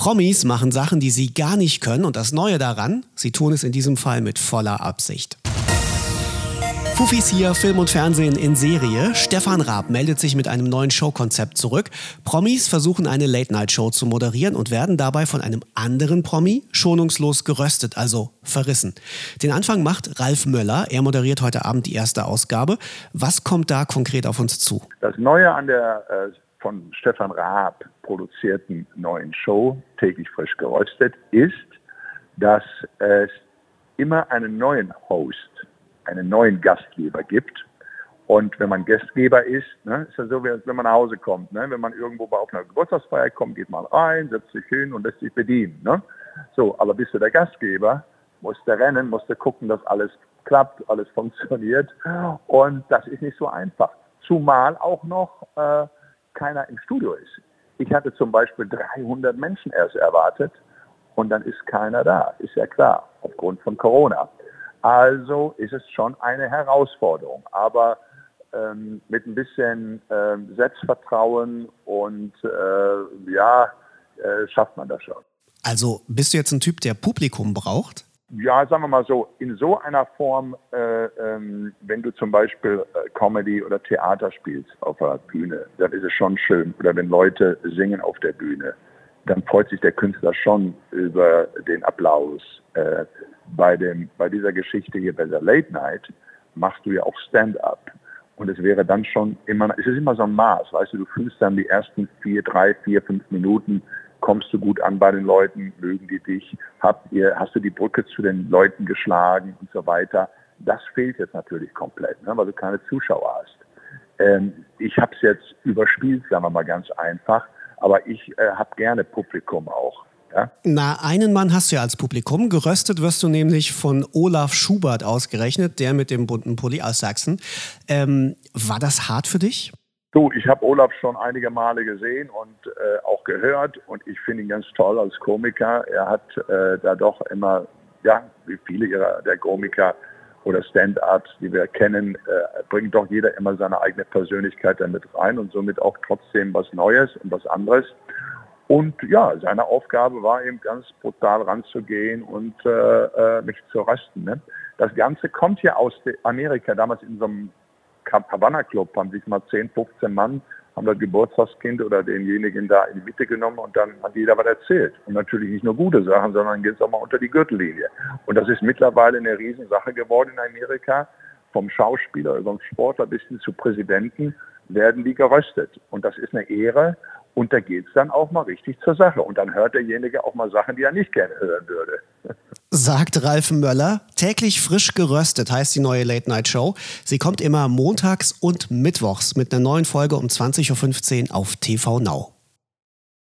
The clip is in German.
Promis machen Sachen, die sie gar nicht können und das Neue daran, sie tun es in diesem Fall mit voller Absicht. Fufis hier, Film und Fernsehen in Serie. Stefan Raab meldet sich mit einem neuen Showkonzept zurück. Promis versuchen eine Late-Night-Show zu moderieren und werden dabei von einem anderen Promi schonungslos geröstet, also verrissen. Den Anfang macht Ralf Möller. Er moderiert heute Abend die erste Ausgabe. Was kommt da konkret auf uns zu? Das Neue an der äh, von Stefan Raab produzierten neuen Show, täglich frisch geröstet, ist, dass es immer einen neuen Host, einen neuen Gastgeber gibt. Und wenn man Gastgeber ist, ne, ist ja so, wie wenn man nach Hause kommt. Ne? Wenn man irgendwo auf einer Geburtstagsfeier kommt, geht man rein, setzt sich hin und lässt sich bedienen. Ne? So, aber bist du der Gastgeber, musst du rennen, musst du gucken, dass alles klappt, alles funktioniert. Und das ist nicht so einfach. Zumal auch noch äh, keiner im Studio ist. Ich hatte zum Beispiel 300 Menschen erst erwartet und dann ist keiner da, ist ja klar, aufgrund von Corona. Also ist es schon eine Herausforderung, aber ähm, mit ein bisschen ähm, Selbstvertrauen und äh, ja, äh, schafft man das schon. Also bist du jetzt ein Typ, der Publikum braucht? Ja, sagen wir mal so, in so einer Form, äh, ähm, wenn du zum Beispiel äh, Comedy oder Theater spielst auf der Bühne, dann ist es schon schön. Oder wenn Leute singen auf der Bühne, dann freut sich der Künstler schon über den Applaus. Äh, bei, dem, bei dieser Geschichte hier bei der Late Night machst du ja auch Stand-up. Und es wäre dann schon immer, es ist immer so ein Maß, weißt du, du fühlst dann die ersten vier, drei, vier, fünf Minuten kommst du gut an bei den Leuten, mögen die dich, habt ihr, hast du die Brücke zu den Leuten geschlagen und so weiter. Das fehlt jetzt natürlich komplett, ne, weil du keine Zuschauer hast. Ähm, ich habe es jetzt überspielt, sagen wir mal ganz einfach, aber ich äh, habe gerne Publikum auch. Ja? Na, einen Mann hast du ja als Publikum. Geröstet wirst du nämlich von Olaf Schubert ausgerechnet, der mit dem bunten Pulli aus Sachsen. Ähm, war das hart für dich? Du, ich habe Olaf schon einige Male gesehen und äh, auch gehört und ich finde ihn ganz toll als Komiker. Er hat äh, da doch immer, ja, wie viele ihrer der Komiker oder Stand-ups, die wir kennen, äh, bringt doch jeder immer seine eigene Persönlichkeit damit rein und somit auch trotzdem was Neues und was anderes. Und ja, seine Aufgabe war eben ganz brutal ranzugehen und äh, äh mich zu rösten. Ne? Das Ganze kommt ja aus Amerika, damals in so einem Havanna Club haben sich mal 10, 15 Mann, haben das Geburtstagskind oder denjenigen da in die Mitte genommen und dann hat jeder was erzählt. Und natürlich nicht nur gute Sachen, sondern geht es auch mal unter die Gürtellinie. Und das ist mittlerweile eine Riesensache geworden in Amerika. Vom Schauspieler über den Sportler bis hin zu Präsidenten werden die geröstet. Und das ist eine Ehre. Und da geht es dann auch mal richtig zur Sache. Und dann hört derjenige auch mal Sachen, die er nicht gerne hören würde. Sagt Ralf Möller. Täglich frisch geröstet heißt die neue Late Night Show. Sie kommt immer montags und mittwochs mit einer neuen Folge um 20.15 Uhr auf TV Now.